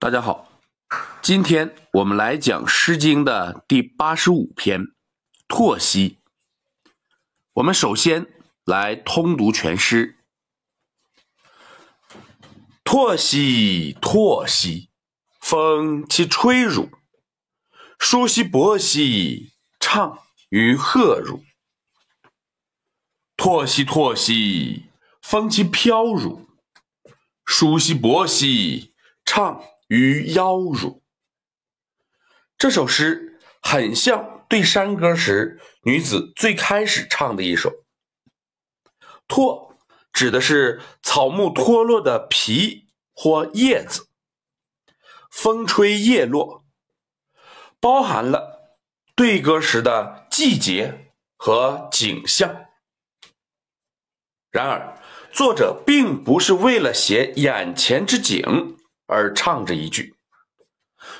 大家好，今天我们来讲《诗经》的第八十五篇《拓兮》。我们首先来通读全诗：“拓兮，拓兮，风其吹汝；舒兮伯兮，畅于贺汝。拓兮，拓兮，风其飘汝；舒兮伯兮，畅。”于腰乳。这首诗很像对山歌时女子最开始唱的一首。脱指的是草木脱落的皮或叶子，风吹叶落，包含了对歌时的季节和景象。然而，作者并不是为了写眼前之景。而唱这一句，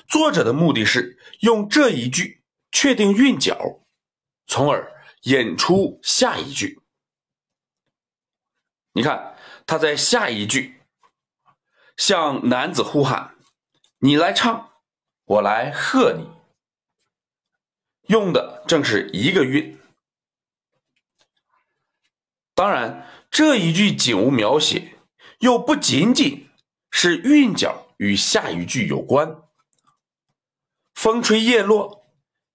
作者的目的是用这一句确定韵脚，从而引出下一句。你看，他在下一句向男子呼喊：“你来唱，我来和你。”用的正是一个韵。当然，这一句景物描写又不仅仅。是韵脚与下一句有关，风吹叶落，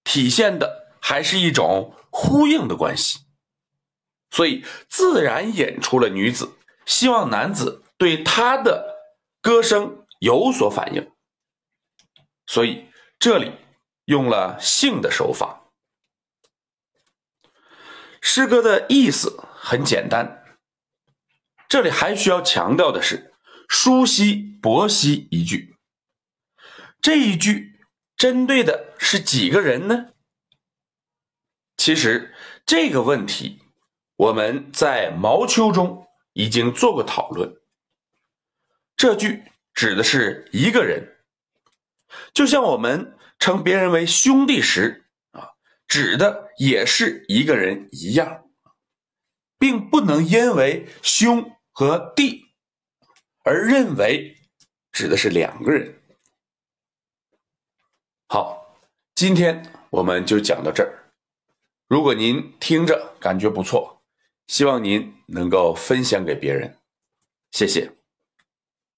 体现的还是一种呼应的关系，所以自然引出了女子希望男子对她的歌声有所反应，所以这里用了性的手法。诗歌的意思很简单，这里还需要强调的是。舒兮伯兮一句，这一句针对的是几个人呢？其实这个问题我们在《毛秋》中已经做过讨论。这句指的是一个人，就像我们称别人为兄弟时啊，指的也是一个人一样，并不能因为兄和弟。而认为指的是两个人。好，今天我们就讲到这儿。如果您听着感觉不错，希望您能够分享给别人，谢谢。